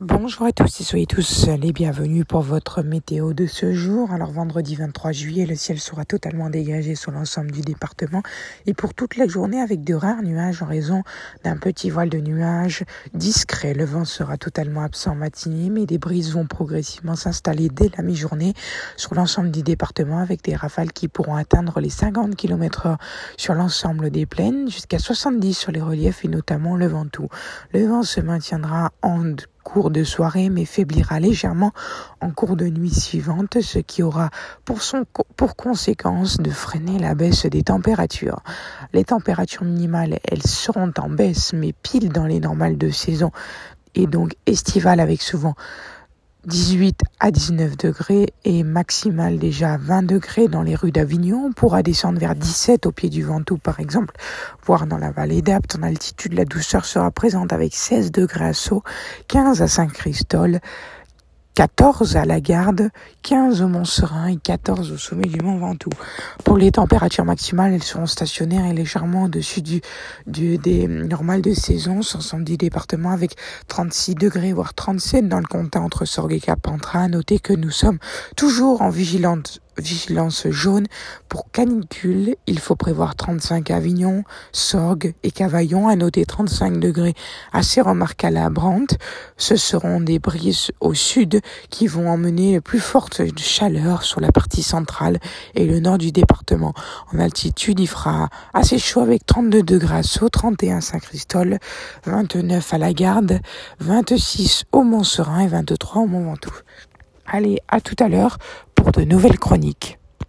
Bonjour à tous et soyez tous les bienvenus pour votre météo de ce jour. Alors vendredi 23 juillet, le ciel sera totalement dégagé sur l'ensemble du département et pour toute la journée avec de rares nuages en raison d'un petit voile de nuages discret. Le vent sera totalement absent matinée mais des brises vont progressivement s'installer dès la mi-journée sur l'ensemble du département avec des rafales qui pourront atteindre les 50 km heure sur l'ensemble des plaines jusqu'à 70 sur les reliefs et notamment le Ventoux. Le vent se maintiendra en cours de soirée mais faiblira légèrement en cours de nuit suivante, ce qui aura pour, conséquence de freiner la baisse des températures. Les températures minimales, elles seront en baisse mais pile dans les normales de saison et donc estivales avec souvent 18 à 19 degrés et maximal déjà 20 degrés dans les rues d'Avignon. On pourra descendre vers 17 au pied du Ventoux par exemple, voire dans la vallée d'Apt. En altitude, la douceur sera présente avec 16 degrés à Sceaux, 15 à Saint-Christol, 14 à la Garde, 15 au Mont Serein et 14 au sommet du Mont Ventoux. Pour les températures maximales, elles seront stationnaires et légèrement au-dessus du, des normales de saison sur 110 départements avec 36 degrés voire 37 dans le comté entre Sorgue et Carpentras. Notez que nous sommes toujours en vigilante vigilance jaune pour canicule. Il faut prévoir 35 à Avignon, Sorgue et Cavaillon. À noter 35 degrés assez remarquables à Brante. Ce seront des brises au sud qui vont emmener plus forte chaleur sur la partie centrale et le nord du département. En altitude, il fera assez chaud avec 32 degrés à Sceaux, 31 à Saint-Christol, 29 à la Garde, 26 au Mont-Serein et 23 au Mont-Ventoux. Allez, à tout à l'heure pour de nouvelles chroniques.